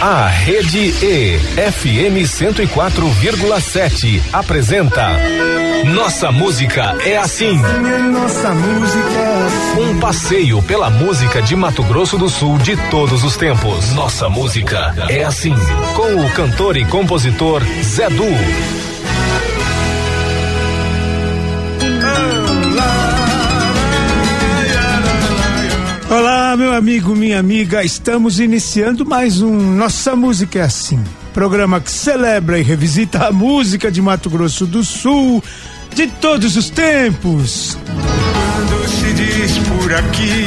A Rede E, FM 104,7, apresenta Nossa Música é Assim. Nossa música é assim. Um passeio pela música de Mato Grosso do Sul de todos os tempos. Nossa Música é Assim. Com o cantor e compositor Zé Du. Olá, meu amigo, minha amiga. Estamos iniciando mais um Nossa Música é Assim. Programa que celebra e revisita a música de Mato Grosso do Sul de todos os tempos. Quando se diz por aqui,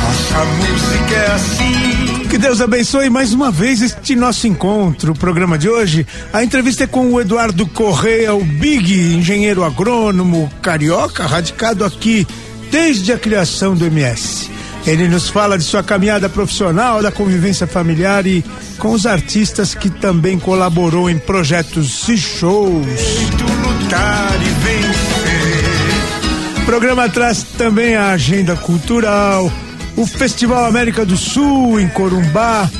nossa música é assim. Que Deus abençoe mais uma vez este nosso encontro. O programa de hoje, a entrevista é com o Eduardo Correia, o Big, engenheiro agrônomo carioca, radicado aqui desde a criação do MS. Ele nos fala de sua caminhada profissional, da convivência familiar e com os artistas que também colaborou em projetos e shows. Feito lutar e vencer. O programa traz também a agenda cultural, o Festival América do Sul em Corumbá,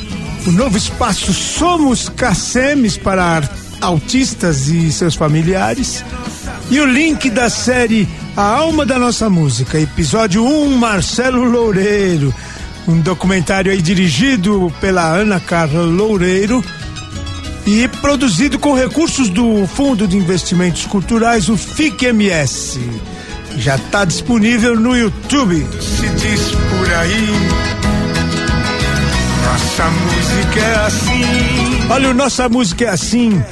o novo espaço Somos Cacemes para ar- autistas e seus familiares, e o link da série A Alma da Nossa Música, episódio 1, Marcelo Loureiro, um documentário aí dirigido pela Ana Carla Loureiro e produzido com recursos do Fundo de Investimentos Culturais, o FIC-MS. Já está disponível no YouTube. Se diz por aí, nossa música é assim. Olha, o Nossa Música é Assim,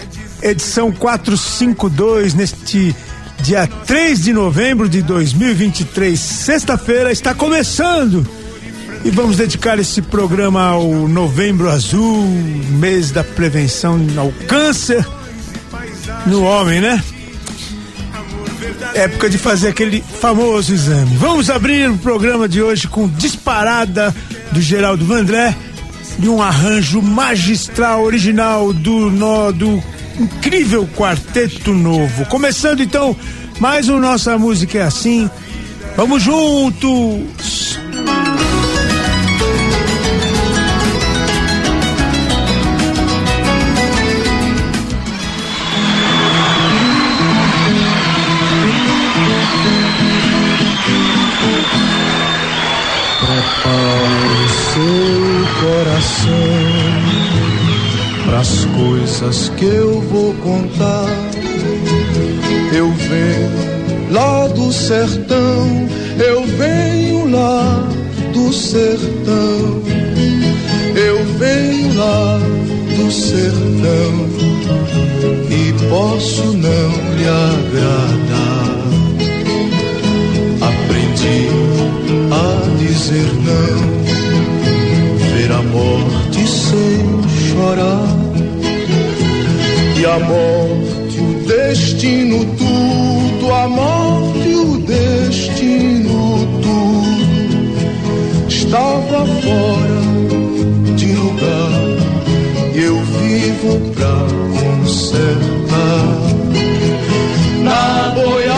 edição 452, neste dia 3 de novembro de 2023, sexta-feira, está começando. E vamos dedicar esse programa ao Novembro Azul, mês da prevenção ao câncer no homem, né? Época de fazer aquele famoso exame. Vamos abrir o programa de hoje com disparada do Geraldo Vandré de um arranjo magistral original do nó do incrível quarteto novo. Começando então mais um nossa música é assim. Vamos juntos. Prepare seu coração pras coisas que eu vou contar. Eu venho lá do sertão, eu venho lá do sertão, eu venho lá do sertão e posso não lhe agradar. Aprendi a dizer não, ver a morte sem chorar. E a morte, o destino, tudo, a morte, o destino, tudo, estava fora de lugar. E eu vivo pra consertar. Na boiada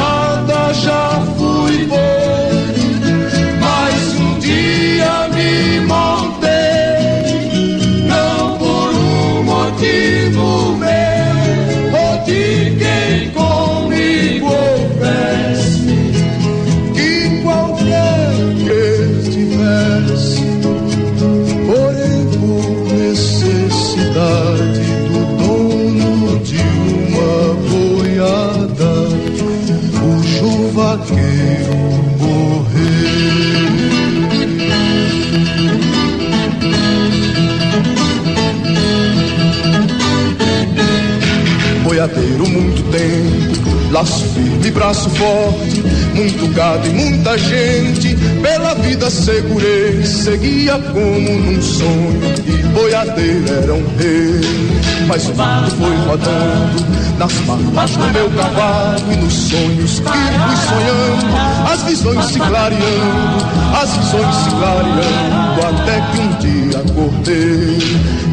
laço firme, braço forte, muito gado e muita gente, pela vida segurei, seguia como num sonho, e boiadeiro era um rei. Mas o mundo foi rodando, nas patas do meu cavalo, e nos sonhos que fui sonhando, as visões se clareando, as visões se clareando, até que um dia acordei.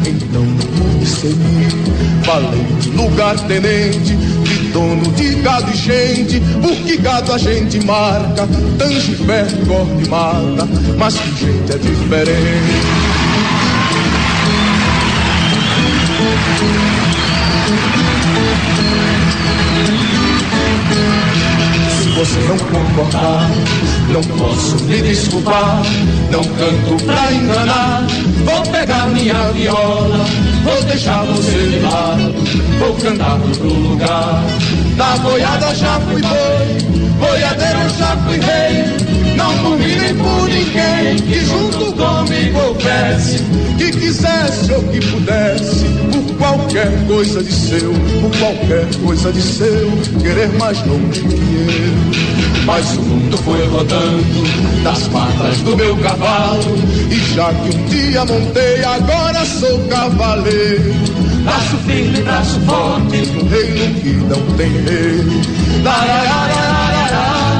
Então pude seguir, falei lugar tenente, dono de gado e gente, porque gado a gente marca, tange perto, corte e mata, mas que gente é diferente. Você não concordar, não posso me desculpar, não canto pra enganar. Vou pegar minha viola, vou deixar você de lado, vou cantar pro lugar. Da boiada já fui boi, boiadeiro já fui rei, não nem por ninguém, que junto comigo houvesse, que quisesse ou que pudesse, por qualquer coisa de seu, por qualquer coisa de seu, querer mais longe que eu. Mas o mundo foi rodando das patas do meu cavalo, e já que um dia montei, agora sou cavaleiro. Braço firme, braço forte, no reino que não tem rei. La,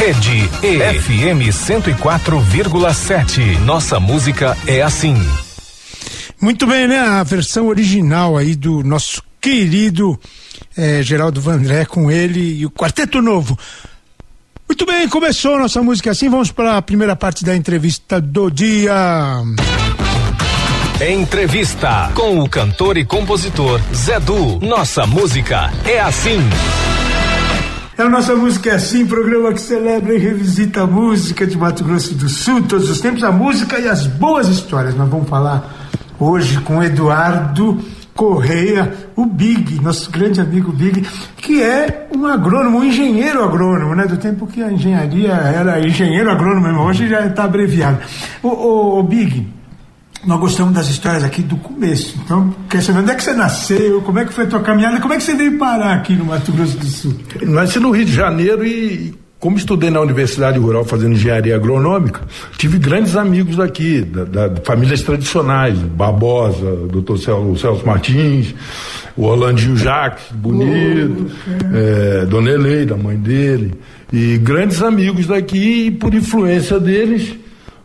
Rede EFM 104,7. Nossa música é assim. Muito bem, né? A versão original aí do nosso querido eh, Geraldo Vandré com ele e o Quarteto Novo. Muito bem, começou a nossa música assim. Vamos para a primeira parte da entrevista do dia. Entrevista com o cantor e compositor Zé Du. Nossa música é assim. A nossa música é assim, programa que celebra e revisita a música de Mato Grosso do Sul, todos os tempos, a música e as boas histórias. Nós vamos falar hoje com Eduardo Correia, o Big, nosso grande amigo Big, que é um agrônomo, um engenheiro agrônomo, né? Do tempo que a engenharia era engenheiro agrônomo hoje já está abreviado. O, o, o Big, nós gostamos das histórias aqui do começo. Então, quer saber onde é que você nasceu, como é que foi a tua caminhada, como é que você veio parar aqui no Mato Grosso do Sul? Nasci no Rio de Janeiro e, como estudei na Universidade Rural fazendo engenharia agronômica, tive grandes amigos daqui, da, da, de famílias tradicionais, Barbosa, doutor Celso, Celso Martins, o Orlandinho Jacques, bonito, é, Dona Eleida, mãe dele, e grandes amigos daqui, e por influência deles,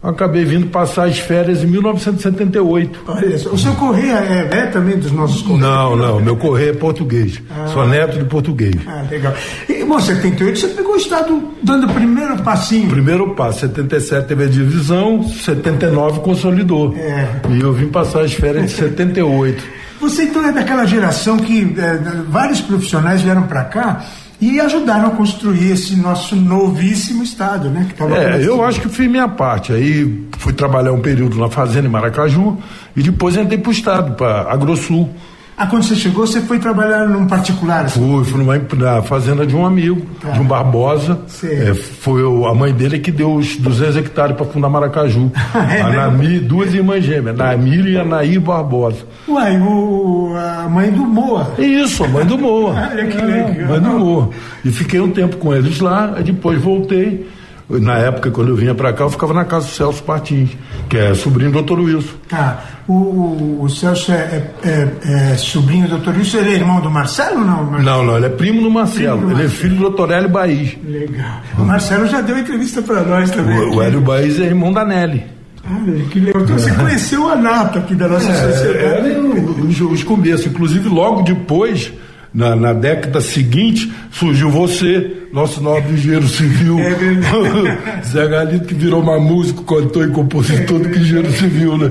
acabei vindo passar as férias em 1978. Olha o seu Correia é, é também dos nossos Correios? Não, não, meu Correio é português. Ah. Sou neto de português. Ah, legal. E, bom, 78 você pegou o estado dando o primeiro passinho. Primeiro passo, 77 teve a divisão, 79 consolidou. É. E eu vim passar as férias de 78. Você então é daquela geração que é, vários profissionais vieram para cá e ajudaram a construir esse nosso novíssimo estado, né? É, eu acho que fiz minha parte. Aí fui trabalhar um período na fazenda em Maracaju e depois entrei para o estado, para AgroSul. Ah, quando você chegou, você foi trabalhar num particular? Assim? Fui, fui numa, na fazenda de um amigo, tá. de um Barbosa. É, foi a mãe dele que deu os 200 hectares para fundar Maracaju. é, a Nami, duas irmãs gêmeas, Namir e Anaí Barbosa. Uai, o, a mãe do Moa. Isso, a mãe do Moa. Olha que legal. É, mãe do Moa. E fiquei um tempo com eles lá, depois voltei. Na época, quando eu vinha para cá, eu ficava na casa do Celso Martins, que é sobrinho do Dr. Wilson. Tá. O, o, Celso é, é, é, é, sobrinho do Dr. Wilson, ele é irmão do Marcelo ou não? Marcelo? Não, não, ele é primo do Marcelo. Primo do ele Marcelo. é filho do Dr. Hélio Baís. Legal. O Marcelo já deu entrevista para nós também. O, o Hélio Baís é irmão da Nelly. Ah, que legal. Então você conheceu a nata aqui da nossa é, sociedade. É, os, os começos. Inclusive, logo depois na, na, década seguinte, surgiu você, nosso nobre engenheiro civil. É. Zé Galito, que virou uma músico, cantor e compositor do que engenheiro civil, né?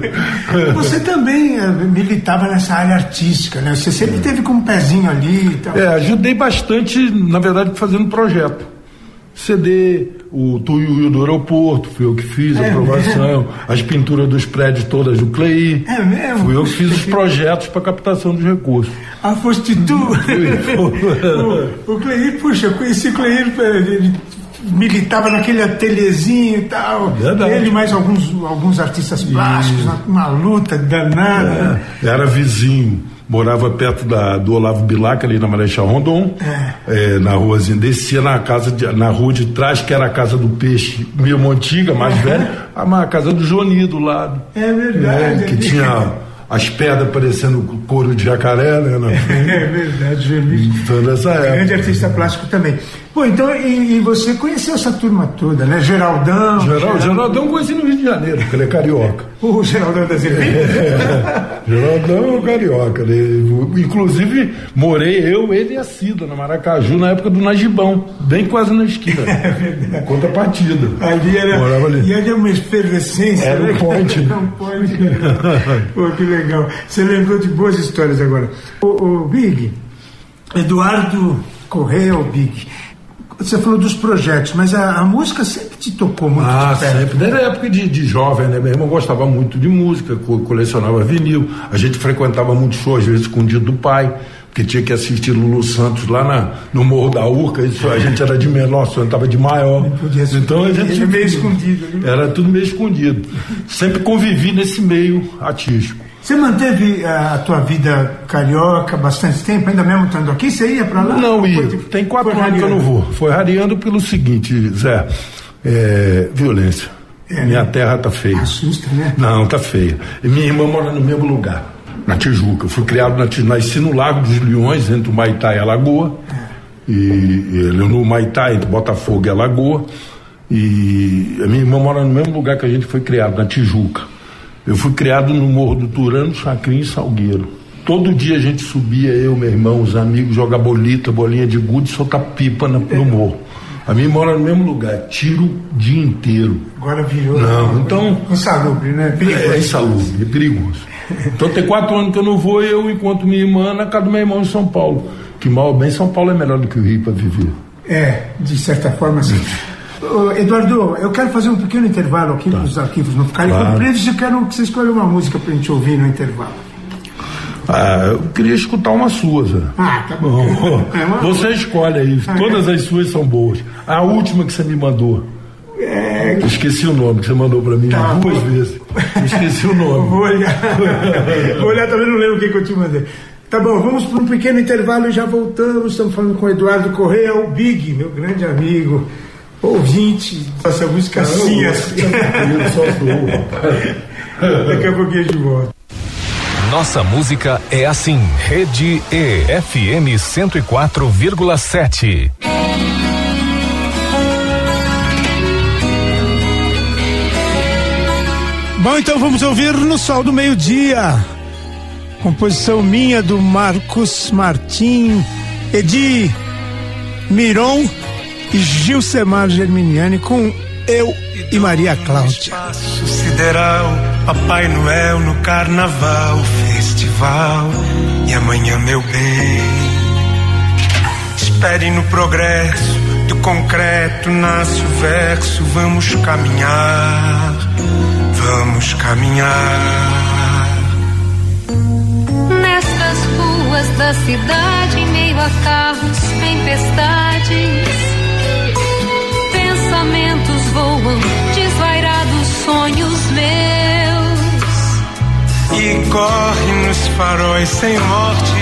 Você também é, militava nessa área artística, né? Você sempre teve com um pezinho ali e tal. É, ajudei bastante, na verdade, fazendo projeto. CD, o Tuiuiu do aeroporto, fui eu que fiz a é aprovação, mesmo? as pinturas dos prédios todas do CLEI. É mesmo? Fui eu que fiz os projetos para captação dos recursos. Ah, foste tu? o, o CLEI, puxa, eu conheci o CLEI, ele militava naquele ateliêzinho e tal. Verdade. Ele mais alguns, alguns artistas plásticos, uma, uma, luta danada. É? Era vizinho morava perto da, do Olavo Bilac, ali na Marechal Rondon, é. É, na ruazinha, descia na casa, de, na rua de trás, que era a casa do peixe, meio antiga, mais velha, a, casa do Joni do lado. É verdade. É, que tinha as pedras parecendo couro de jacaré, né? É verdade, Joni. Então, nessa época. Grande artista plástico também. Pô, então, e, e, você conheceu essa turma toda, né? Geraldão. Geral, Geraldão conheci no Rio de Janeiro, porque ele é carioca. O Geraldão da Zervini? É, Geraldão é carioca. Né? Inclusive, morei eu, ele e a Cida, na Maracaju, na época do Najibão, bem quase na esquina. É verdade. Conta partida. Ali era, Morava ali. E ali é uma efervescência. Era né? um ponte. Era um ponte. Pô, que legal. Você lembrou de boas histórias agora. O, o Big, Eduardo Correia, o Big você falou dos projetos, mas a, a música sempre te tocou muito ah, sempre. Desde a época de, de jovem, né? Meu irmão gostava muito de música, co colecionava vinil. A gente frequentava muito show, às vezes escondido do pai, porque tinha que assistir Lulu Santos lá na, no Morro da Urca. Isso, a gente era de menor, só estava de maior. Então a gente. Era meio escondido. Né? Era tudo meio escondido. Sempre convivi nesse meio artístico. Você manteve eh, a tua vida carioca bastante tempo, ainda mesmo estando aqui? Você ia para lá? Não, ia. Tem quatro anos que eu não vou. Foi rareando pelo seguinte, Zé. É, violência. É, minha né? terra tá feia. Assusta, né? Não, tá feia. E minha irmã mora no mesmo lugar, na Tijuca. Eu fui criado na Tijuca, nasci no Lago dos Leões, entre o Maitá e a Lagoa. É. E, e no Maitá, entre Botafogo e a Lagoa. E a minha irmã mora no mesmo lugar que a gente foi criado, na Tijuca. Eu fui criado no Morro do Turano, Chacrim e Salgueiro. Todo dia a gente subia, eu, meu irmão, os amigos, jogar bolita, bolinha de gude, soltar pipa no, no morro. A minha mora no mesmo lugar, tiro o dia inteiro. Agora virou. Não, então. Insalubre, né? Perigoso. É, é insalubre, é perigoso. Então tem quatro anos que eu não vou, eu encontro minha irmã na casa do meu irmão em São Paulo. Que mal ou bem, São Paulo é melhor do que o Rio para viver. É, de certa forma, sim. Eduardo, eu quero fazer um pequeno intervalo aqui tá. para os arquivos não ficarem claro. compridos. Eu quero que você escolha uma música para a gente ouvir no intervalo. Ah, eu queria escutar uma sua, Zé. Ah, tá bom. É uma... Você escolhe aí. Ah, Todas é. as suas são boas. A última que você me mandou. É... Esqueci o nome que você mandou para mim tá, duas vou... vezes. Esqueci o nome. Vou olhar. vou olhar, também não lembro o que, que eu te mandei. Tá bom, vamos para um pequeno intervalo e já voltamos. Estamos falando com o Eduardo Correia, o Big, meu grande amigo ouvinte essa música assim, assim. Daqui a pouquinho de volta. Nossa música é assim. Rede E FM 104,7. Bom, então vamos ouvir no Sol do Meio-Dia. Composição minha do Marcos Martim, Edi Miron Gilcemar Germiniani com Eu e Maria Cláudia. Espaço sideral, Papai Noel no carnaval, festival. E amanhã, meu bem, espere no progresso do concreto nasce o verso. Vamos caminhar, vamos caminhar. Nestas ruas da cidade, em meio a carros, tempestades pensamentos voam, desvairados sonhos meus. E corre nos faróis sem morte.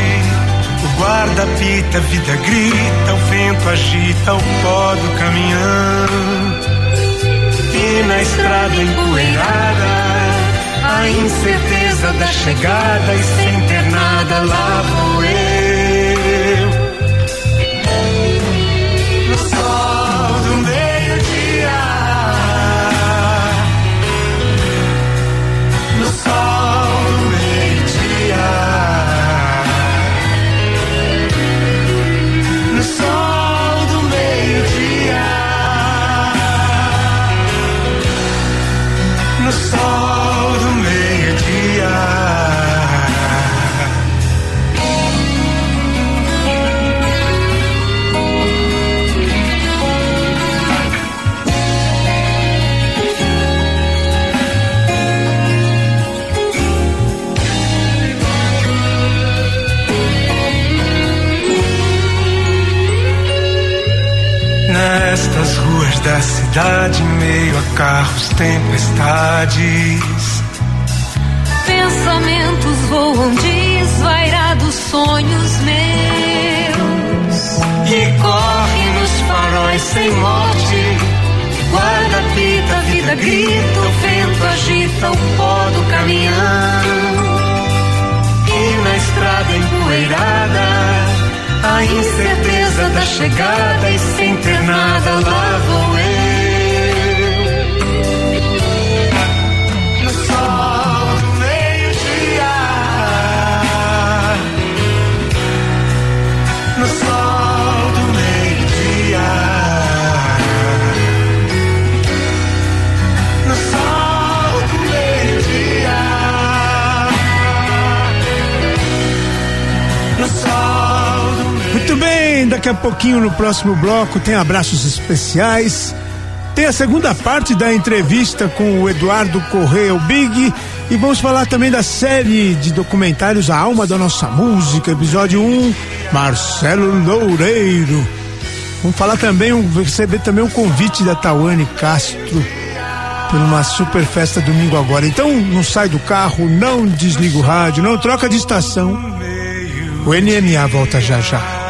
O guarda pita, a vida grita, o vento agita o pó do caminhão. E na estrada empoeirada, a incerteza da chegada e sem ter nada lá vou eu. Cidade, meio a carros, tempestades. Pensamentos voam desvairados, sonhos meus. E corre nos faróis sem morte. Guarda pita, a vida grita, o vento agita o pó do caminhão. E na estrada empoeirada, a incerteza certeza da chegada e sem ter nada lá vou eu. Daqui a pouquinho no próximo bloco tem abraços especiais. Tem a segunda parte da entrevista com o Eduardo Correia, o Big. E vamos falar também da série de documentários A Alma da Nossa Música, episódio 1, Marcelo Loureiro. Vamos falar também, um- receber também um convite da Tawane Castro por uma super festa domingo agora. Então não sai do carro, não desliga o rádio, não troca de estação. O NMA volta já já.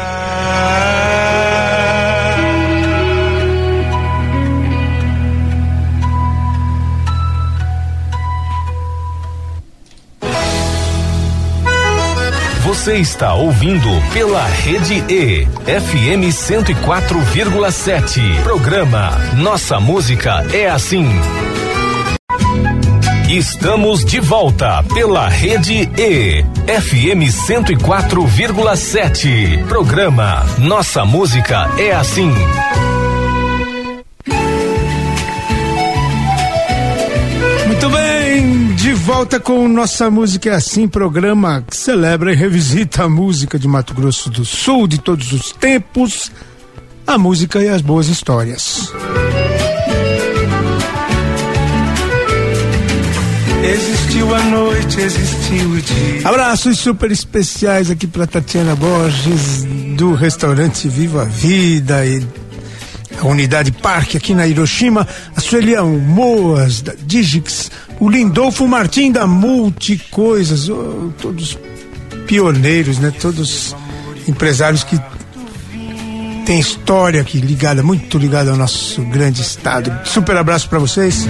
Você está ouvindo pela Rede E, FM 104,7. Programa Nossa Música é Assim. Estamos de volta pela Rede E, FM 104,7. Programa Nossa Música é Assim. De volta com Nossa Música é Assim, programa que celebra e revisita a música de Mato Grosso do Sul de todos os tempos, a música e as boas histórias. Existiu a noite, existiu o dia. Abraços super especiais aqui para Tatiana Borges, do restaurante Viva a Vida e a unidade Parque aqui na Hiroshima, a Sueli Moas, da Digix, o Lindolfo Martim da Multicoisas, oh, todos pioneiros, né? Todos empresários que têm história aqui ligada, muito ligada ao nosso grande estado. Super abraço para vocês.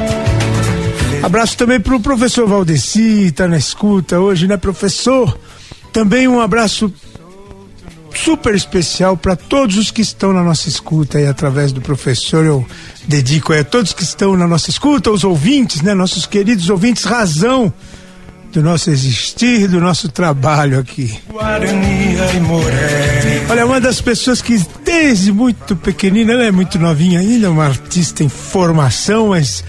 Abraço também pro professor Valdeci, tá na escuta hoje, né, professor? Também um abraço super especial para todos os que estão na nossa escuta aí através do professor. Eu dedico a todos que estão na nossa escuta, os ouvintes, né, nossos queridos ouvintes, razão do nosso existir, do nosso trabalho aqui. E. Olha, uma das pessoas que desde muito pequenina, ela é muito novinha ainda, uma artista em formação, mas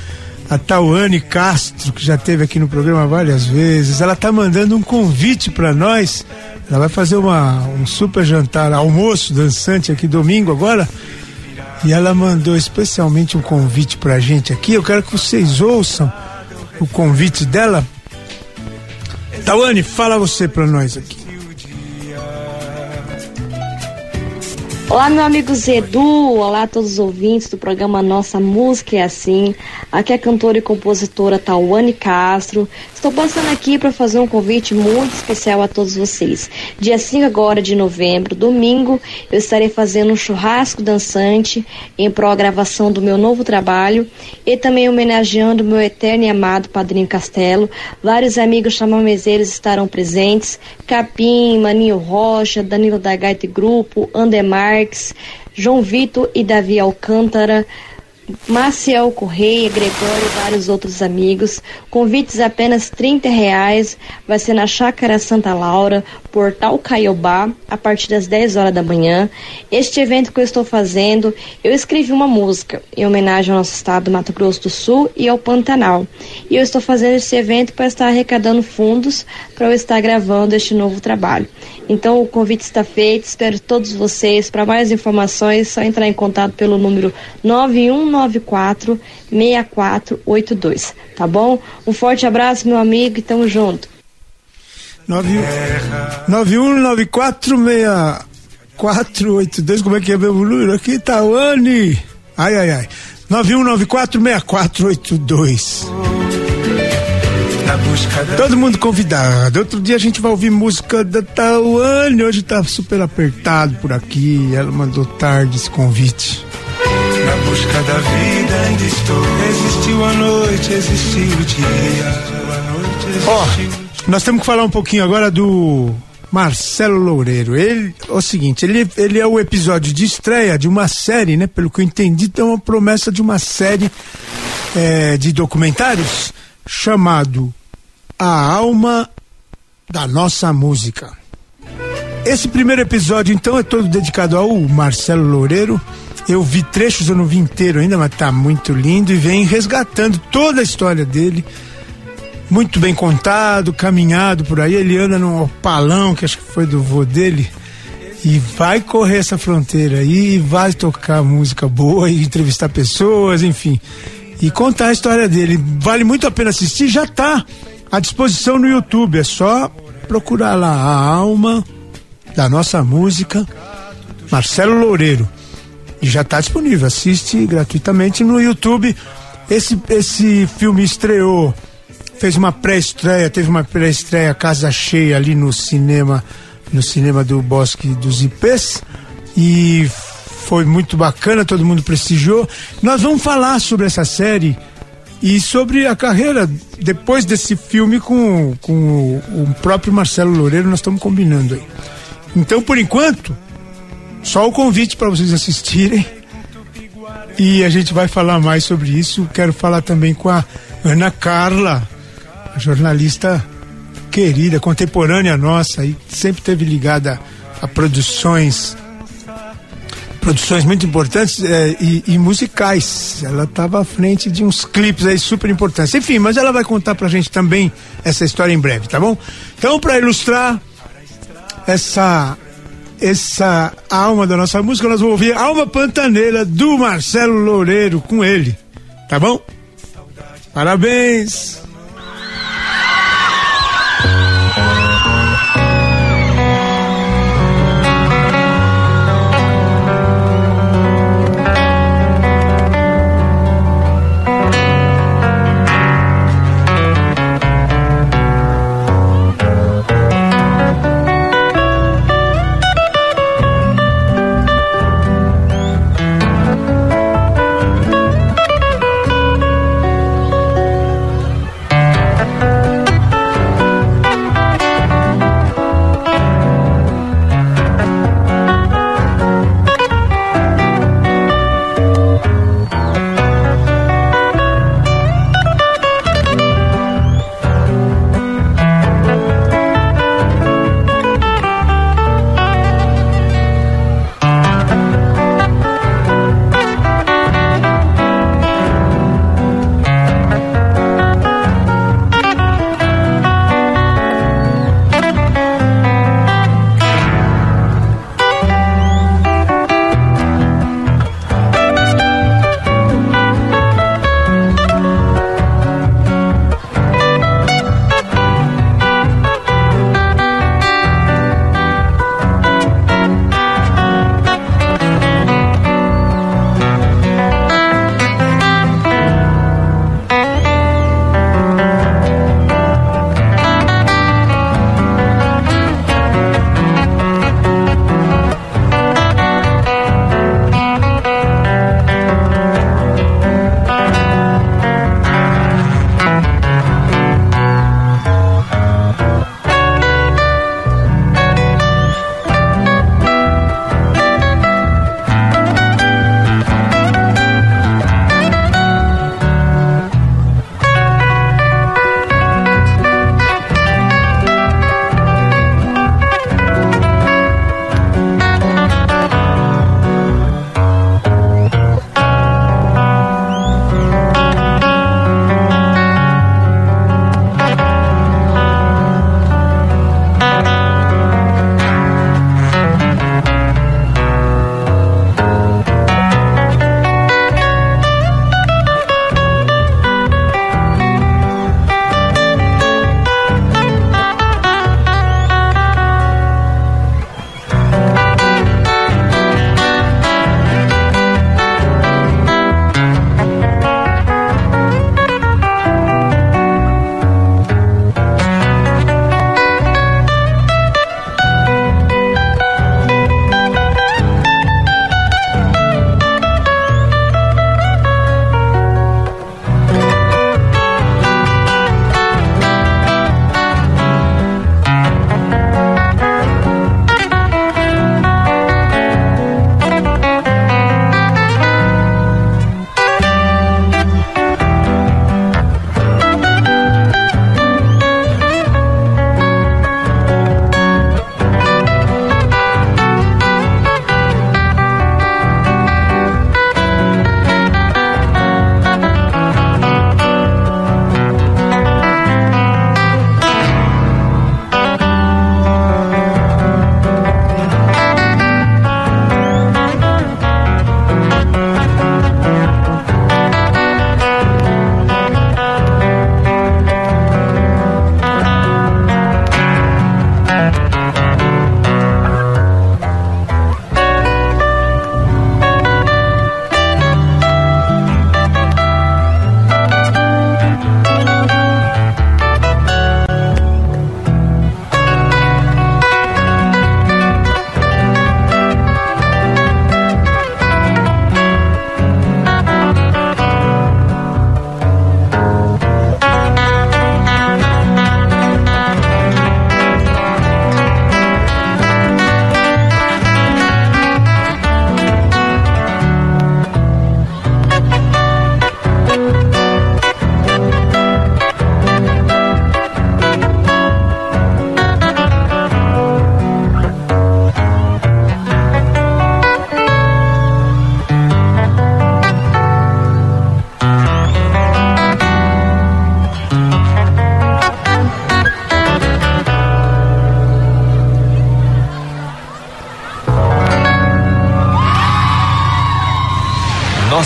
a Tauane Castro, que já esteve aqui no programa várias vezes, ela tá mandando um convite para nós. Ela vai fazer uma, um super jantar, almoço dançante aqui domingo agora. E ela mandou especialmente um convite pra gente aqui. Eu quero que vocês ouçam o convite dela. Tauane, fala você pra nós aqui. Olá, meu amigo Zedu, olá a todos os ouvintes do programa Nossa Música é Assim. Aqui é a cantora e compositora Tawane Castro. Estou passando aqui para fazer um convite muito especial a todos vocês. Dia 5 agora de novembro, domingo, eu estarei fazendo um churrasco dançante em pró gravação do meu novo trabalho e também homenageando meu eterno e amado Padrinho Castelo. Vários amigos chamamezeiros estarão presentes. Capim, Maninho Rocha, Danilo da Gaita Grupo, Andemar Marques, João Vitor e Davi Alcântara, Maciel Correia, Gregório e vários outros amigos. Convites apenas 30 reais. Vai ser na Chácara Santa Laura, Portal Caiobá, a partir das 10 horas da manhã. Este evento que eu estou fazendo, eu escrevi uma música em homenagem ao nosso estado do Mato Grosso do Sul e ao Pantanal. E eu estou fazendo esse evento para estar arrecadando fundos para eu estar gravando este novo trabalho. Então o convite está feito, espero todos vocês. Para mais informações, é só entrar em contato pelo número 9194 6482, tá bom? Um forte abraço, meu amigo, e tamo junto. 91946482, como é que é meu número aqui? Tawane. Ai, ai, ai. 91946482. Na busca da Todo mundo convidado. Outro dia a gente vai ouvir música da Tawane. Hoje tá super apertado por aqui. Ela mandou tarde esse convite. Na busca da vida ainda estou. Existiu a noite, existiu o dia. A noite Ó, existiu. Nós temos que falar um pouquinho agora do Marcelo Loureiro. Ele, é o seguinte, ele, ele é o episódio de estreia de uma série, né? Pelo que eu entendi, tem uma promessa de uma série é, de documentários chamado A Alma da Nossa Música. Esse primeiro episódio, então, é todo dedicado ao Marcelo Loureiro. Eu vi trechos, eu não vi inteiro ainda, mas tá muito lindo e vem resgatando toda a história dele. Muito bem contado, caminhado por aí. Ele anda num opalão, que acho que foi do vô dele, e vai correr essa fronteira aí, vai tocar música boa e entrevistar pessoas, enfim. E contar a história dele. Vale muito a pena assistir, já tá à disposição no YouTube. É só procurar lá a alma da nossa música, Marcelo Loureiro. E já está disponível, assiste gratuitamente no YouTube. Esse, esse filme estreou, fez uma pré-estreia, teve uma pré-estreia casa cheia ali no cinema, no cinema do Bosque dos Ipês. E foi muito bacana, todo mundo prestigiou. Nós vamos falar sobre essa série e sobre a carreira depois desse filme com, com o, próprio Marcelo Loureiro, nós estamos combinando aí. Então, por enquanto, só o convite para vocês assistirem. E a gente vai falar mais sobre isso. Quero falar também com a Ana Carla, jornalista querida, contemporânea nossa, e sempre teve ligada a produções produções muito importantes é, e, e, musicais. Ela estava à frente de uns clipes aí super importantes. Enfim, mas ela vai contar pra gente também essa história em breve, tá bom? Então, para ilustrar essa essa alma da nossa música, nós vamos ouvir Alma Pantaneira do Marcelo Loureiro com ele. Tá bom? Parabéns!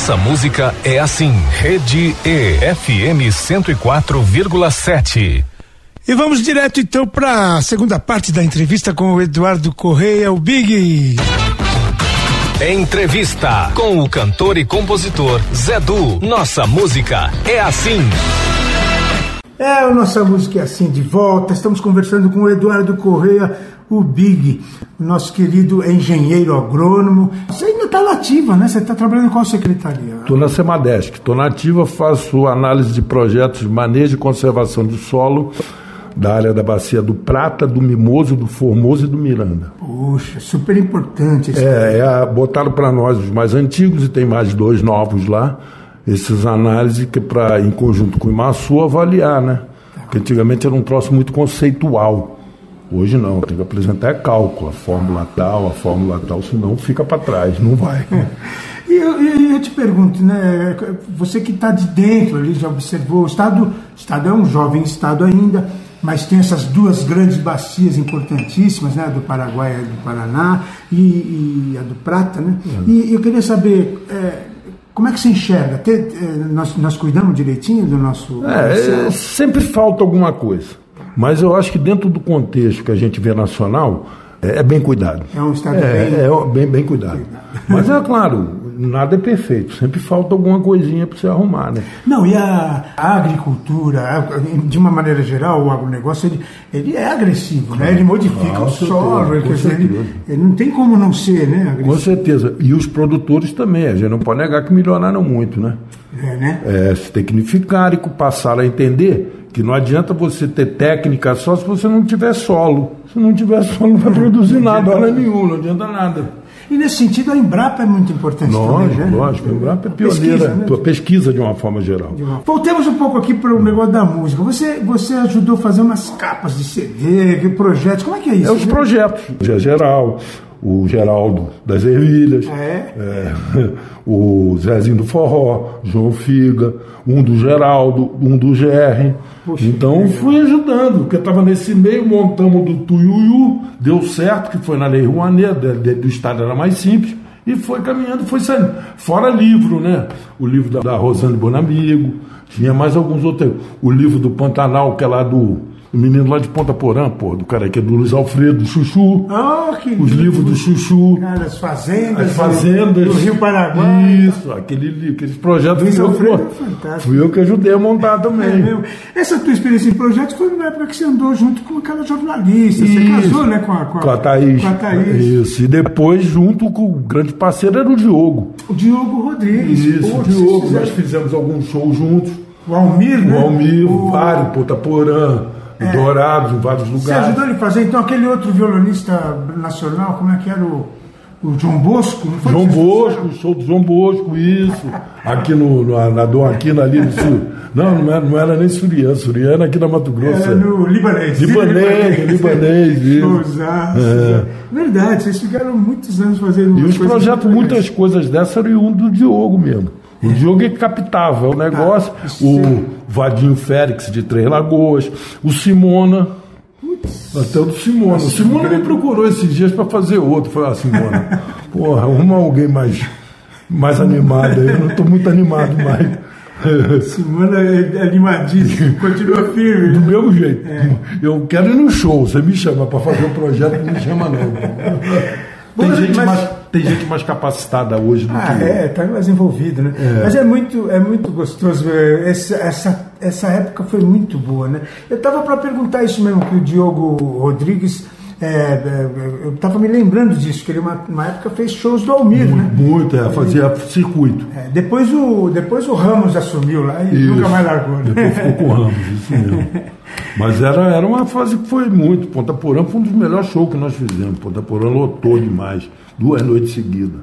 Nossa música é assim. Rede E FM 104,7. E vamos direto então para a segunda parte da entrevista com o Eduardo Correia, o Big. Entrevista com o cantor e compositor Zé Du. Nossa música é assim. É, a nossa música é assim de volta. Estamos conversando com o Eduardo Correia, o Big, nosso querido engenheiro agrônomo. Você está nativa, né? Você está trabalhando em qual secretaria? Estou na Semadesc, estou nativa, faço análise de projetos de manejo e conservação do solo da área da bacia do Prata, do Mimoso, do Formoso e do Miranda. Puxa, super importante. Esse É, é botaram para nós os mais antigos e tem mais dois novos lá. Esses análises que para em conjunto com o Imaçu avaliar, né? Porque antigamente era um troço muito conceitual. Hoje não, tem que apresentar é cálculo, a fórmula tal, a fórmula tal, senão fica para trás, não vai. E eu, e eu te pergunto, né? Você que está de dentro ali, já observou, o estado, o estado é um jovem estado ainda, mas tem essas duas grandes bacias importantíssimas, né? A do Paraguai e a do Paraná, e, e a do Prata, né? E eu queria saber. é, como é que se enxerga? É, nós, nós cuidamos direitinho do nosso. É, é, sempre falta alguma coisa. Mas eu acho que dentro do contexto que a gente vê nacional, é, é bem cuidado. É um estado É, bem- é bem, bem cuidado. Mas é claro, nada é perfeito. Sempre falta alguma coisinha para você arrumar, né? Não, e a, a agricultura, a- de uma maneira geral, o agronegócio, ele, ele é agressivo, né? Ele modifica Com o certeza, solo, ele, com ele, ele não tem como não ser, né? Com Agressivo, certeza. E os produtores também. A gente não pode negar que melhoraram muito, né? é, né? É, se tecnificaram e passaram a entender que não adianta você ter técnica só se você não tiver solo. Se não tiver solo, não vai produzir nada, hora nenhuma, não adianta nada. E nesse sentido, a Embrapa é muito importante Lógico, também, né? lógico. A Embrapa é Pesquisa, pioneira, né? tua pesquisa de uma forma geral. Voltemos um pouco aqui para o negócio da música. Você, você ajudou a fazer umas capas de CD, projetos, como é que é isso? É os projetos. Geral, o Geraldo das Ervilhas, Ah, é? é, o Zezinho do Forró, João Figa, um do Geraldo, um do GR. Poxa, então fui ajudando, porque estava nesse meio, montamos do Tuiuiu, deu certo, que foi na Lei Rouanet, do Estado era mais simples, e foi caminhando, foi saindo. Fora livro, né? O livro da, da Rosane Bonamigo, tinha mais alguns outros. O livro do Pantanal, que é lá do. O menino lá de Ponta Porã, pô, do cara que é do Luiz Alfredo, do Chuchu. Ah, que Os livros do Chuchu. Cara, as fazendas, As fazendas. do Rio Paraguai. Isso, aquele, aqueles projetos. Luiz fui eu que- Alfredo é fantástico. Fui eu que ajudei a montar também. É. Essa tua experiência em projetos foi na época que você andou junto com aquela jornalista. Você Isso. casou, né, com a, Com a Thaís. Com a Thaís. Isso. E depois, junto com o grande parceiro, era o Diogo. O Diogo Rodrigues. Isso, vocês Diogo. fizeram- Nós fizemos alguns shows juntos. O Almir, né? O Almir, O- vários, Ponta Porã, Dourados, em vários Você lugares. ajudou ele a fazer, então, aquele outro violonista nacional, como é que era o, o João Bosco? Não foi João Bosco, o show do João Bosco, isso. Aqui no, no, na Dom Aquino ali no sul. Não, não era, não era nem Suriano, Suriano aqui na Mato Grosso. Era no Libanês. Libanês, libanês, isso. É. Verdade, vocês ficaram muitos anos fazendo E os projetos, muitas coisas dessas eram um do Diogo mesmo. O Diogo é que captava o negócio, isso o Vadinho Félix de Três Lagoas, o Simona. Até o do Simona. O Simona me procurou esses dias para fazer outro. Falei, ah, Simona, porra, arruma alguém mais, mais animado aí. Eu não estou muito animado mais. Simona é animadíssimo, continua firme. Do né? mesmo jeito. Eu quero ir no show. Você me chama para fazer um projeto, não me chama não. Tem, Bom, gente mas- mais, tem gente mais capacitada hoje do Ah, que é, tá mais envolvido, né? Mas é muito, é muito gostoso ver. Essa, essa, essa época foi muito boa, né? Eu tava para perguntar isso mesmo, que o Diogo Rodrigues. é, é, eu tava me lembrando disso, que ele uma, uma época fez shows do Almir, né? Muito, é, fazia circuito. É, depois, o, depois o Ramos assumiu lá e Isso. nunca mais largou, né? Depois ficou com o Ramos, isso mesmo. Mas era, era uma fase que foi muito. Ponta Porã foi um dos melhores shows que nós fizemos. Ponta Porã lotou demais. Duas noites seguidas.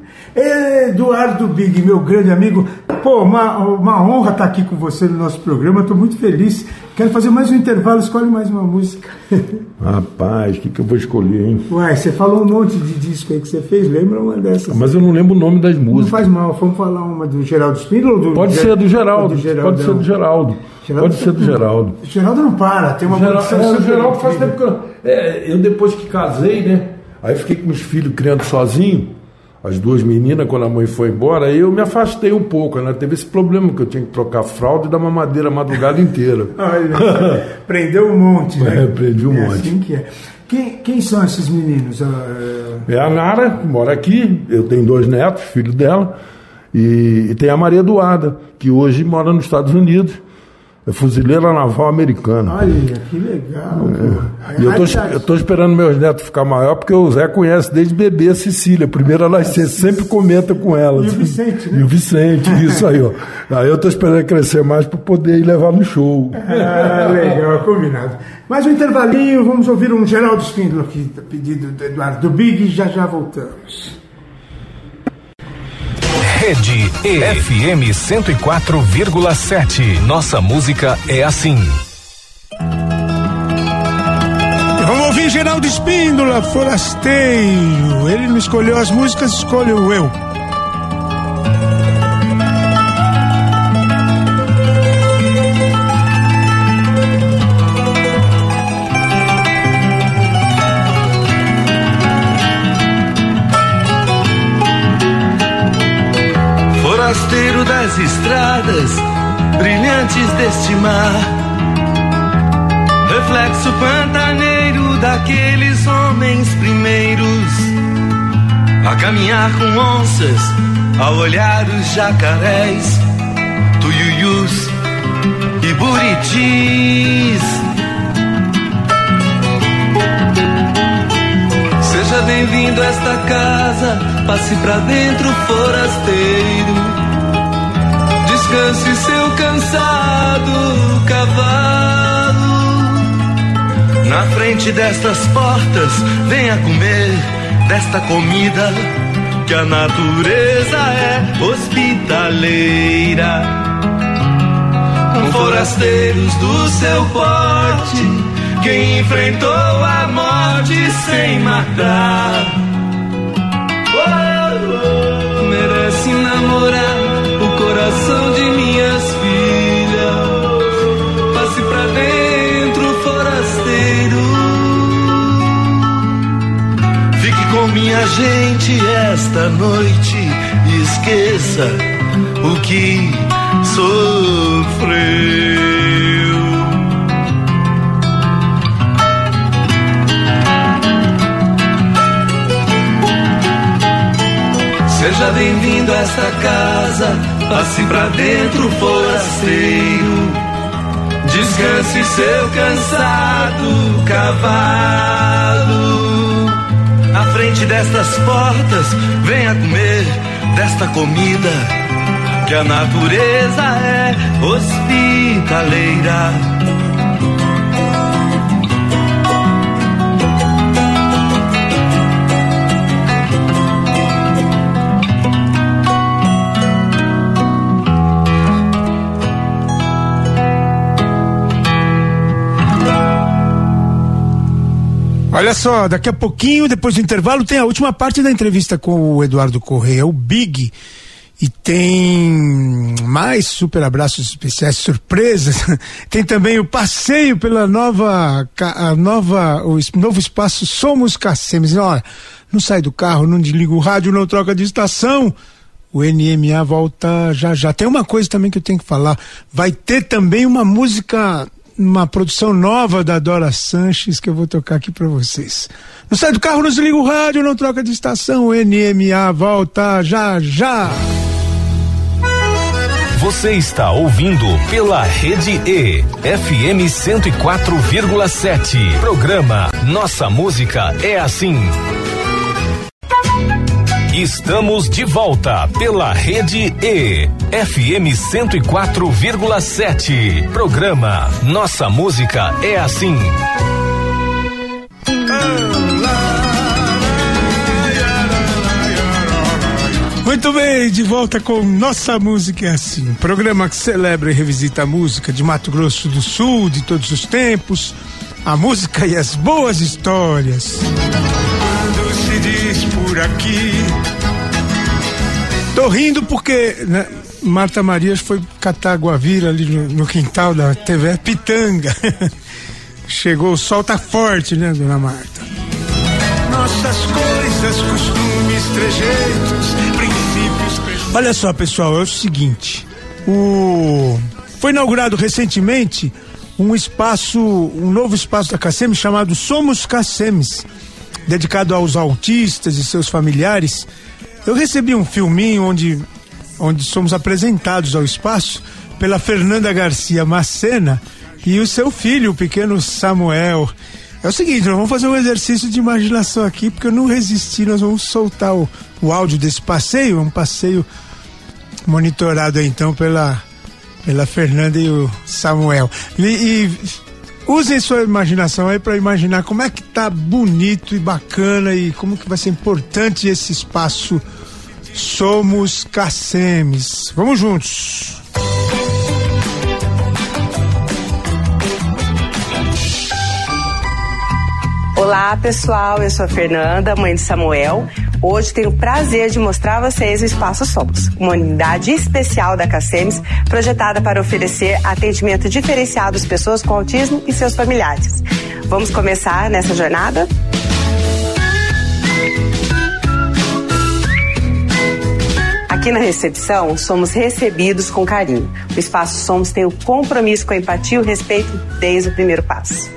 Eduardo Big, meu grande amigo, pô, uma, uma honra estar aqui com você no nosso programa, estou muito feliz. Quero fazer mais um intervalo, escolhe mais uma música. Rapaz, o que, que eu vou escolher, hein? Uai, você falou um monte de disco aí que você fez, lembra uma dessas? Mas eu não lembro o nome das Não músicas. faz mal, vamos falar uma do Geraldo Spindler ou do Pode Ge- ser do Geraldo. do Pode ser do Geraldo. Geraldo Pode ser do Geraldo. Geraldo não para, tem uma Geral, produção é, o Geraldo faz tempo que eu, é, eu depois que casei, né? Aí fiquei com os filhos criando sozinho. as duas meninas, quando a mãe foi embora, aí eu me afastei um pouco, né? Teve esse problema que eu tinha que trocar fralda e dar mamadeira a madrugada inteira. Olha, prendeu um monte, né? É, prendi um é monte. Assim que é. Quem, quem são esses meninos? Ah, É a Nara, que mora aqui, eu tenho dois netos, filho dela, e, e tem a Maria Eduarda, que hoje mora nos Estados Unidos, é fuzileira naval americana. olha, que legal. pô. E eu tô, eu tô esperando meus netos ficar maior, porque o Zé conhece desde bebê a Cecília, primeira nascer, sempre comenta com ela. E o assim. Vicente, né? E o Vicente, isso aí, ó. Aí eu tô esperando crescer mais para poder ir levar no show. Ah, legal, combinado. Mais um intervalinho, vamos ouvir um Geraldo Espíndola aqui, tá pedido do Eduardo do Big, e já já voltamos. Rede E FM 104,7. Nossa música é assim. Vamos ouvir Geraldo Espíndola, Forasteiro. Ele não escolheu as músicas, escolheu eu. Estradas brilhantes deste mar, reflexo pantaneiro daqueles homens primeiros, a caminhar com onças, a olhar os jacarés, tuiuius e buritis. Seja bem-vindo a esta casa, passe pra dentro, forasteiro. Descanse seu cansado cavalo. Na frente destas portas, venha comer desta comida que a natureza é hospitaleira. Com forasteiros do seu porte, quem enfrentou a morte sem matar. Oh, oh, merece namorar coração de minhas filhas. Passe pra dentro, forasteiro. Fique com minha gente esta noite e esqueça o que sofreu. Seja bem-vindo a esta casa, passe pra dentro, forasteiro. Descanse seu cansado cavalo. À frente destas portas, venha comer desta comida que a natureza é hospitaleira. Olha só, daqui a pouquinho, depois do intervalo, tem a última parte da entrevista com o Eduardo Correia, o Big. E tem mais super abraços especiais, surpresas. Tem também o passeio pela nova, a nova, o novo espaço Somos Cacemes. Olha, não sai do carro, não desliga o rádio, não troca de estação. O NMA volta já já. Tem uma coisa também que eu tenho que falar. Vai ter também uma música, uma produção nova da Dora Sanches que eu vou tocar aqui pra vocês. Não sai do carro, não desliga o rádio, não troca de estação. NMA volta já já. Você está ouvindo pela Rede E, FM 104,7. Programa Nossa Música é Assim. Estamos de volta pela Rede E, FM 104,7. Programa Nossa Música é Assim. Muito bem, de volta com Nossa Música é Assim, um programa que celebra e revisita a música de Mato Grosso do Sul, de todos os tempos, a música e as boas histórias. Quando se diz por aqui, Tô rindo porque né, Marta Marias foi catar guavira ali no, no quintal da TV Pitanga. Chegou, o sol tá forte, né, dona Marta? nossas coisas, costumes, trejeitos, Olha só, pessoal, é o seguinte. O... Foi inaugurado recentemente um espaço, um novo espaço da CACEMES chamado Somos CACEMES, dedicado aos autistas e seus familiares. Eu recebi um filminho onde, onde somos apresentados ao espaço pela Fernanda Garcia Macena e o seu filho, o pequeno Samuel. É o seguinte, nós vamos fazer um exercício de imaginação aqui, porque eu não resisti, nós vamos soltar o, o áudio desse passeio, um passeio monitorado então pela, pela Fernanda e o Samuel. E, e usem sua imaginação aí para imaginar como é que tá bonito e bacana e como que vai ser importante esse espaço Somos Cacemes. Vamos juntos. Olá pessoal, eu sou a Fernanda, mãe de Samuel. Hoje tenho o prazer de mostrar a vocês o Espaço Somos, uma unidade especial da CACEMES projetada para oferecer atendimento diferenciado às pessoas com autismo e seus familiares. Vamos começar nessa jornada? Aqui na recepção, somos recebidos com carinho. O Espaço Somos tem o compromisso com a empatia e o respeito desde o primeiro passo.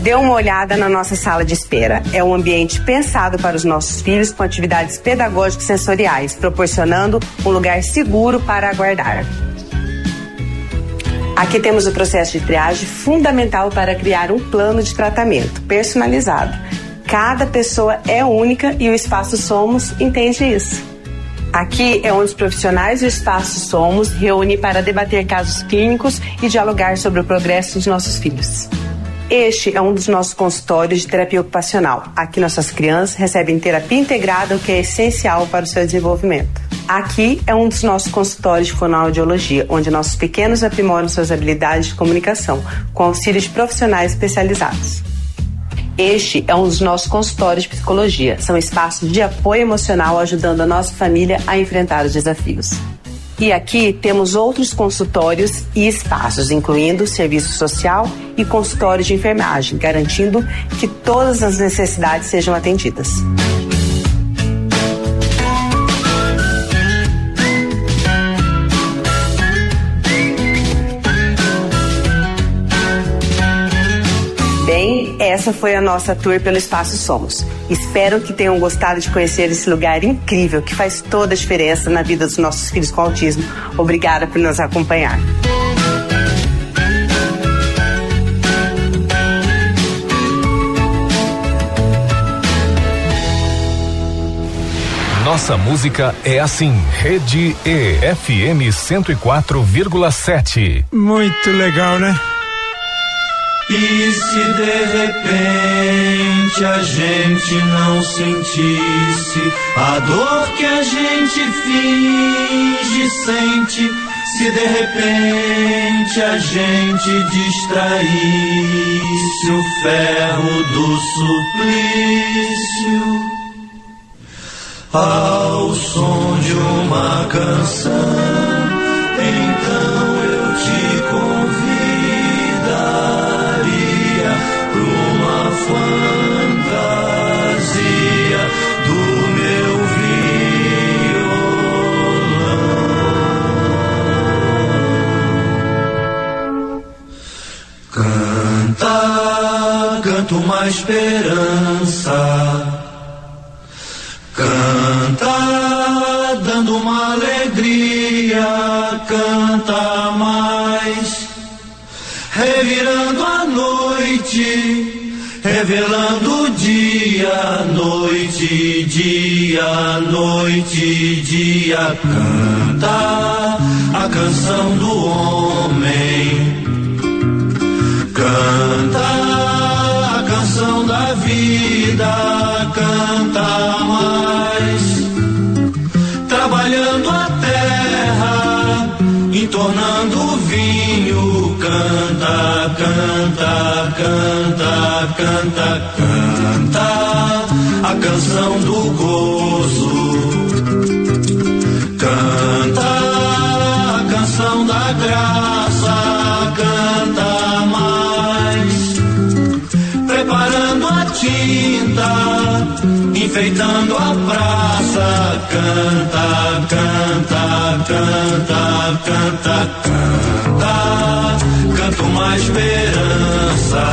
Dê uma olhada na nossa sala de espera. É um ambiente pensado para os nossos filhos com atividades pedagógicas sensoriais, proporcionando um lugar seguro para aguardar. Aqui temos o processo de triagem fundamental para criar um plano de tratamento personalizado. Cada pessoa é única e o Espaço Somos entende isso. Aqui é onde os profissionais do Espaço Somos reúnem para debater casos clínicos e dialogar sobre o progresso de nossos filhos. Este é um dos nossos consultórios de terapia ocupacional. Aqui nossas crianças recebem terapia integrada, o que é essencial para o seu desenvolvimento. Aqui é um dos nossos consultórios de fonoaudiologia, onde nossos pequenos aprimoram suas habilidades de comunicação, com auxílio de profissionais especializados. Este é um dos nossos consultórios de psicologia. São espaços de apoio emocional ajudando a nossa família a enfrentar os desafios. E aqui temos outros consultórios e espaços, incluindo serviço social e consultório de enfermagem, garantindo que todas as necessidades sejam atendidas. Essa foi a nossa tour pelo Espaço Somos. Espero que tenham gostado de conhecer esse lugar incrível que faz toda a diferença na vida dos nossos filhos com autismo. Obrigada por nos acompanhar. Nossa música é assim. Rede E FM 104,7. Muito legal, né? E se de repente a gente não sentisse a dor que a gente finge sente, se de repente a gente distraísse o ferro do suplício ao som de uma canção, então fantasia do meu violão. Canta, canta uma esperança. Revelando dia, noite, dia, noite, dia, canta a canção do homem, canta a canção da vida, canta mais, trabalhando a terra, entornando canta, canta, canta, canta, canta a canção do gozo, canta a canção da graça, canta mais. Preparando a tinta, enfeitando a praça. Canta, canta, canta, canta, canta, esperança.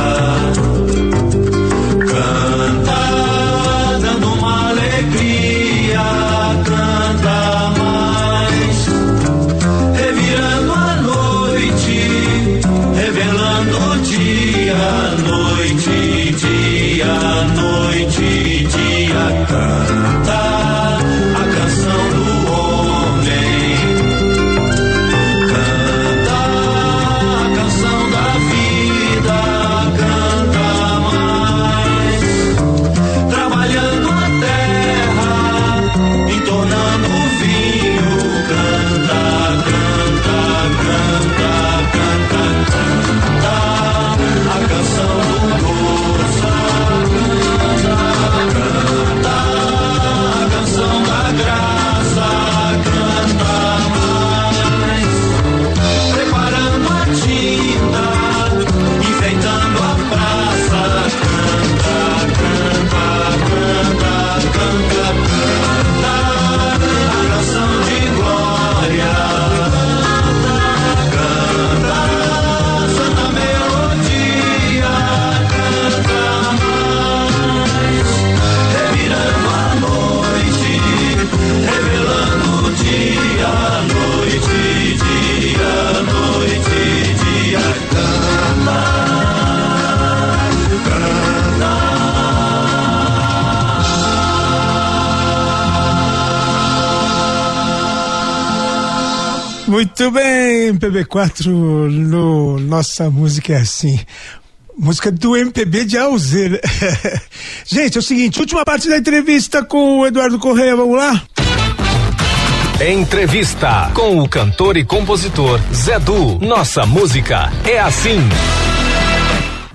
Muito bem, MPB4 no Nossa Música é Assim. Música do MPB de Alzeira. Gente, é o seguinte, última parte da entrevista com o Eduardo Correia, vamos lá? Entrevista com o cantor e compositor Zé Du. Nossa música é assim.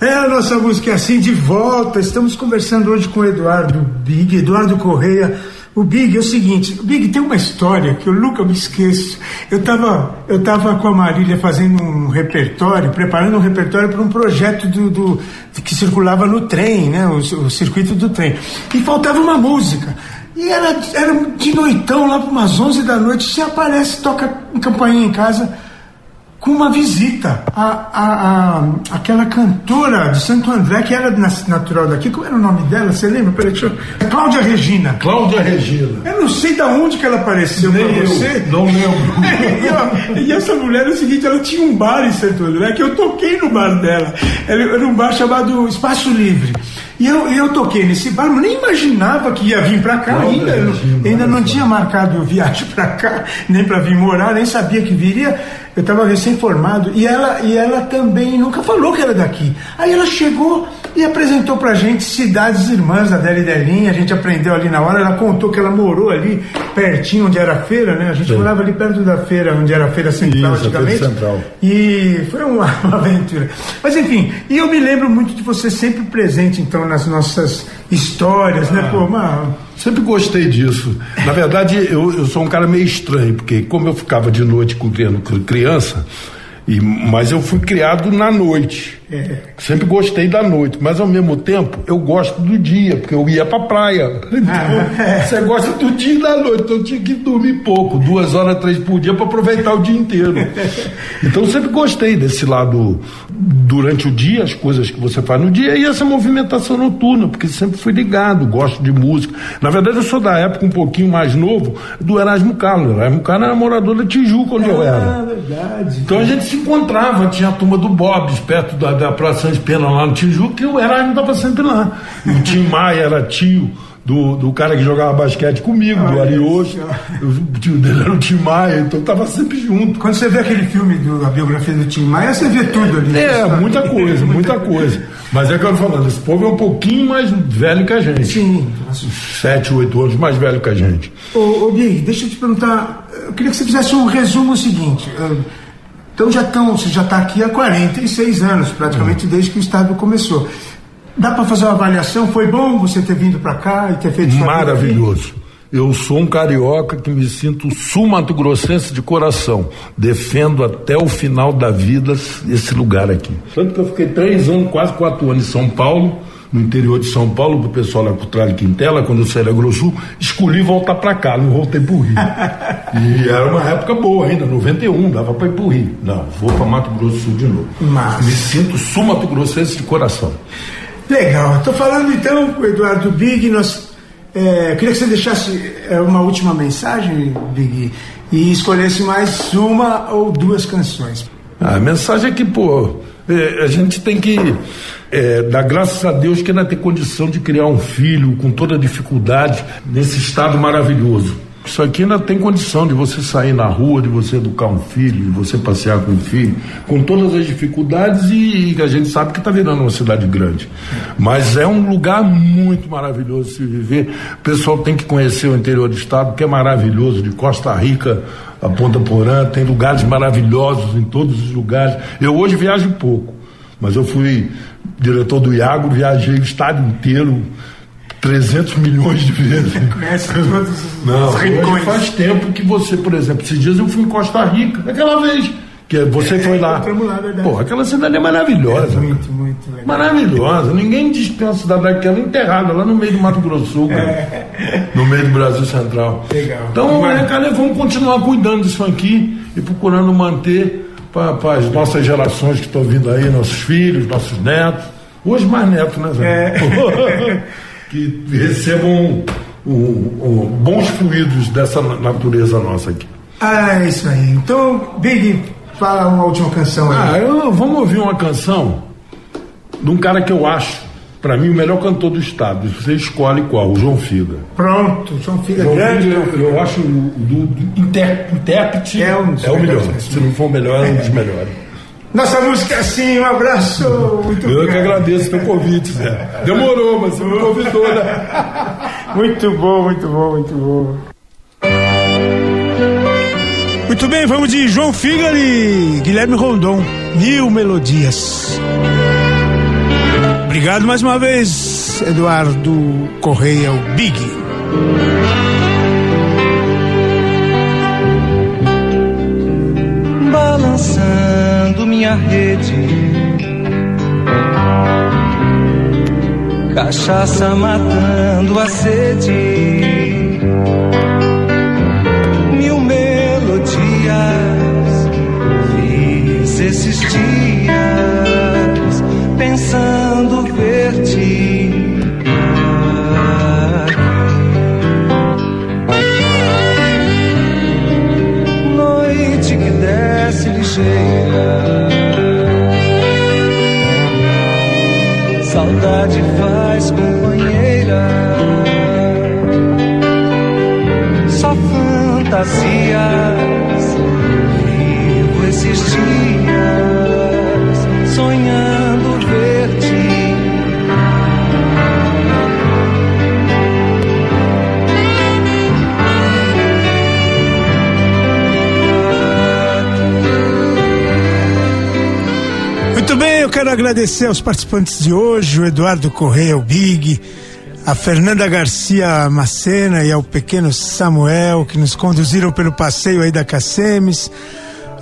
É, a nossa música é assim, de volta. Estamos conversando hoje com o Eduardo Big, Eduardo Correia. O Big é o seguinte, o Big tem uma história que eu nunca me esqueço. Eu estava eu tava com a Marília fazendo um repertório, preparando um repertório para um projeto do, do- que circulava no trem, né? O, o circuito do trem. E faltava uma música. E era, era de noitão, lá para umas 11 da noite, você aparece, toca campainha em casa com uma visita. A, a, a- aquela cantora de Santo André, que era natural daqui, como era o nome dela? Você lembra? Peraí, deixa eu... Cláudia Regina. Cláudia Regina. Eu não sei de onde que ela apareceu Nem pra eu, você. não lembro. e, ó, e essa mulher é o seguinte, ela tinha um bar em Santo André, que eu toquei no bar dela. Era, era um bar chamado Espaço Livre. E eu, e eu toquei nesse bar, mas nem imaginava que ia vir pra cá Cláudia ainda. Regina, ainda não tinha marcado viagem pra cá, nem pra vir morar, nem sabia que viria. Eu estava recém-formado. E ela, e ela também nunca falou que era daqui. Aí ela chegou e apresentou pra gente cidades irmãs da Deli Delinha. A gente aprendeu ali na hora. Ela contou que ela morou ali pertinho onde era a feira, né? A gente Sim. morava ali perto da feira, onde era a feira central Isso, a feira antigamente. central. E foi uma, uma aventura. Mas enfim, e eu me lembro muito de você sempre presente, então, nas nossas histórias, né? Pô, uma, Sempre gostei disso. Na verdade, eu, eu sou um cara meio estranho, porque como eu ficava de noite com criança, criança e, mas eu fui criado na noite. Sempre gostei da noite, mas ao mesmo tempo eu gosto do dia, porque eu ia pra praia. Então, você gosta do dia e da noite, então eu tinha que dormir pouco, duas horas, três por dia, para aproveitar o dia inteiro. Então eu sempre gostei desse lado durante o dia, as coisas que você faz no dia, e essa movimentação noturna, porque sempre fui ligado, gosto de música. Na verdade, eu sou da época um pouquinho mais novo do Erasmo Carlos. O Erasmo Carlos era morador da Tijuca, onde eu Ah, era. verdade. Então a gente se encontrava, tinha a turma do Bob's, perto da, da Praça de Pena lá no Tijuca, e o Erasmo estava sempre lá. O Tim Maia era tio do, do cara que jogava basquete comigo, do Olha Ariosto. O tio dele era o Tim Maia, então estava sempre junto. Quando você vê aquele filme da biografia do Tim Maia, você vê tudo ali. É, muita coisa, muita coisa. Mas é que eu tô falando, esse povo é um pouquinho mais velho que a gente. Sim. Sete, oito anos mais velho que a gente. Ô, ô Big, deixa eu te perguntar. Eu queria que você fizesse um resumo seguinte. eh, Então já estão, você já está aqui há 46 anos, praticamente desde que o Estado começou. Dá para fazer uma avaliação? Foi bom você ter vindo para cá e ter feito? Maravilhoso. Eu sou um carioca que me sinto sul-mato-grossense de coração. Defendo até o final da vida esse lugar aqui. Tanto que eu fiquei três anos, quase quatro anos em São Paulo, no interior de São Paulo, pro pessoal lá por trás de Quintela, quando eu saí da Grossul, escolhi voltar para cá, não voltei pro Rio. e era uma época boa ainda, 91, dava para ir pro Rio. Não, vou para Mato Grosso do Sul de novo. Mas... Me sinto sul-mato grossense de coração. Legal. Estou falando então com o Eduardo Big. Nós, é, queria que você deixasse é, uma última mensagem, Big, e escolhesse mais uma ou duas canções. A mensagem é que, pô, é, a gente tem que é, dar graças a Deus que ainda tem condição de criar um filho com toda dificuldade nesse estado maravilhoso. Isso aqui ainda tem condição de você sair na rua, de você educar um filho, de você passear com um filho, com todas as dificuldades e, e a gente sabe que está virando uma cidade grande. Mas é um lugar muito maravilhoso se viver. O pessoal tem que conhecer o interior do estado, que é maravilhoso, de Costa Rica a Ponta Porã, tem lugares maravilhosos em todos os lugares. Eu hoje viajo pouco, mas eu fui diretor do Iago, viajei o estado inteiro 300 milhões de vezes. Conhece todos os Não, rincões. faz tempo que você, por exemplo, esses dias eu fui em Costa Rica, aquela vez que você foi lá. lá, verdade. Pô, aquela cidade é maravilhosa. Muito, muito legal. Maravilhosa. Ninguém dispensa cidade daquela enterrada lá no meio do Mato Grosso cara. no meio do Brasil Central. Legal. Então, Mas- né, cara, vamos continuar cuidando disso aqui e procurando manter para as nossas gerações que estão vindo aí, nossos filhos, nossos netos. Hoje mais netos, né, Zé? que recebam um, um, bons fluidos dessa natureza nossa aqui. Ah, é isso aí. Então, Big, fala uma última canção aí. Ah, eu, vamos ouvir uma canção de um cara que eu acho, para mim, o melhor cantor do estado. Você escolhe qual? O João Figa. Pronto, João Figa João grande. Figa, eu, eu acho o do, do intérprete É um dos o melhor. Se não for o melhor, é um dos melhores. Nossa música é assim, um abraço. Muito Eu que obrigado. agradeço o teu convite, Zé. Demorou, mas você me convidou, né? Muito bom, muito bom, muito bom. Muito bem, vamos de João Fígaro e Guilherme Rondon. Mil melodias. Obrigado mais uma vez, Eduardo Correia, o Big. Balançando minha rede. Cachaça matando a sede. Mil melodias fiz esses dias pensando ver-te. Ligeira. Saudade faz companheira. Só fantasias. Quero agradecer aos participantes de hoje, o Eduardo Correia, o Big, a Fernanda Garcia Macena e ao pequeno Samuel, que nos conduziram pelo passeio aí da Cacemes.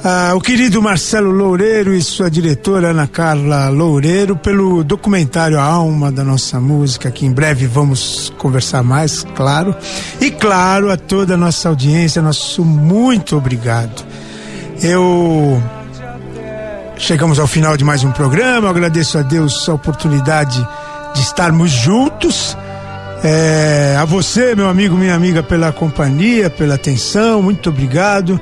Ah, o querido Marcelo Loureiro e sua diretora Ana Carla Loureiro pelo documentário A Alma da Nossa Música, que em breve vamos conversar mais, claro. E claro, a toda a nossa audiência, nosso muito obrigado. Eu Chegamos ao final de mais um programa. Eu agradeço a Deus a oportunidade de estarmos juntos. É, a você, meu amigo, minha amiga, pela companhia, pela atenção. Muito obrigado.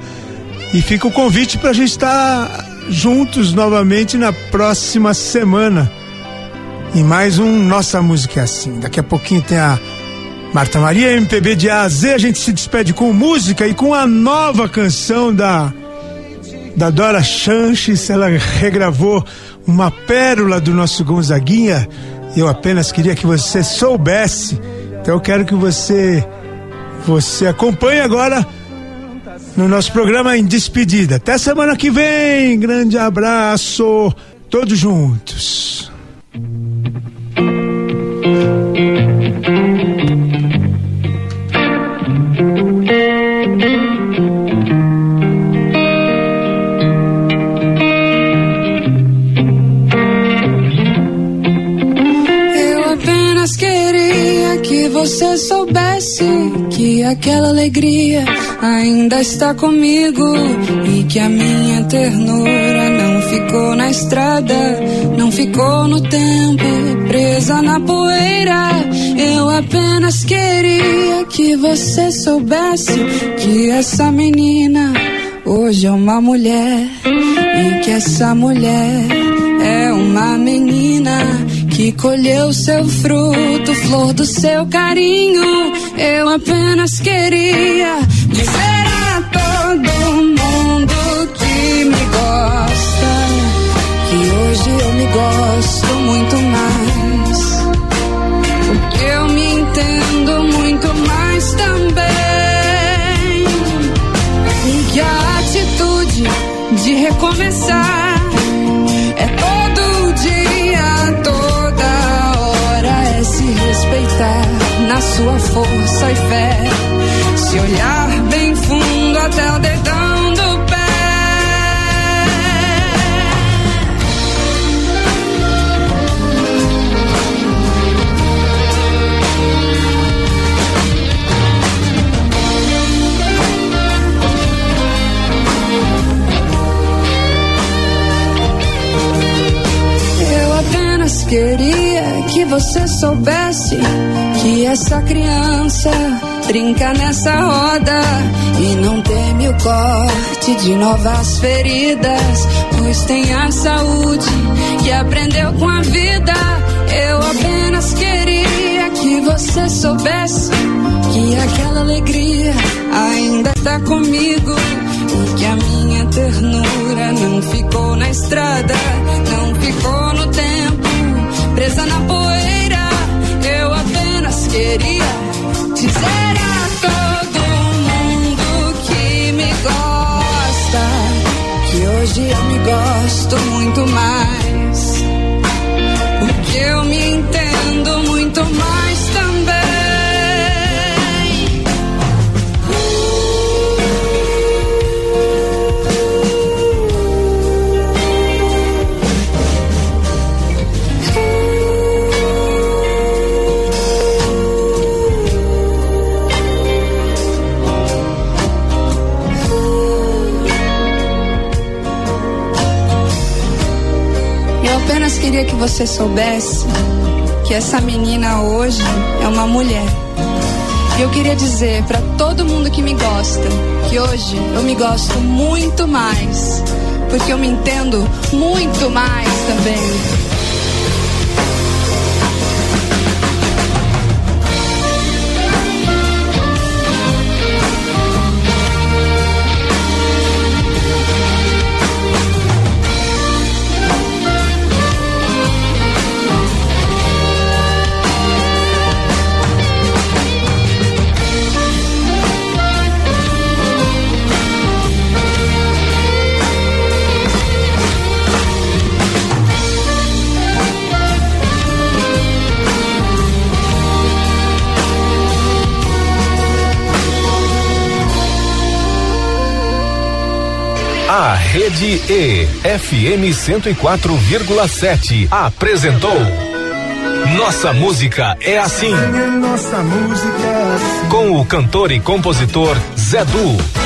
E fica o convite para a gente estar juntos novamente na próxima semana. Em mais um Nossa Música é Assim. Daqui a pouquinho tem a Marta Maria, MPB de A a Z. A gente se despede com música e com a nova canção da da Dora Chanches, ela regravou uma pérola do nosso Gonzaguinha. Eu apenas queria que você soubesse. Então eu quero que você você acompanhe agora no nosso programa em despedida. Até semana que vem. Grande abraço. Todos juntos. Aquela alegria ainda está comigo e que a minha ternura não ficou na estrada, não ficou no tempo, presa na poeira. Eu apenas queria que você soubesse que essa menina hoje é uma mulher e que essa mulher é uma menina que colheu seu fruto, flor do seu carinho. Eu apenas queria dizer a todo mundo que me gosta, que hoje eu me gosto muito mais. Porque eu me entendo muito mais também. E que a atitude de recomeçar na sua força e fé. Se olhar bem fundo até o dedão do pé. Eu apenas queria que você soubesse que essa criança brinca nessa roda e não teme o corte de novas feridas, pois tem a saúde que aprendeu com a vida. Eu apenas queria que você soubesse que aquela alegria ainda está comigo e que a minha ternura não ficou na estrada, não ficou no tempo, presa na poeira. Eu apenas queria dizer a todo mundo que me gosta que hoje eu me gosto muito mais. Você soubesse que essa menina hoje é uma mulher. E eu queria dizer pra todo mundo que me gosta que hoje eu me gosto muito mais, porque eu me entendo muito mais também. Rede E, FM 104,7, apresentou Nossa Música é Assim. Nossa música é assim. Com o cantor e compositor Zé Du.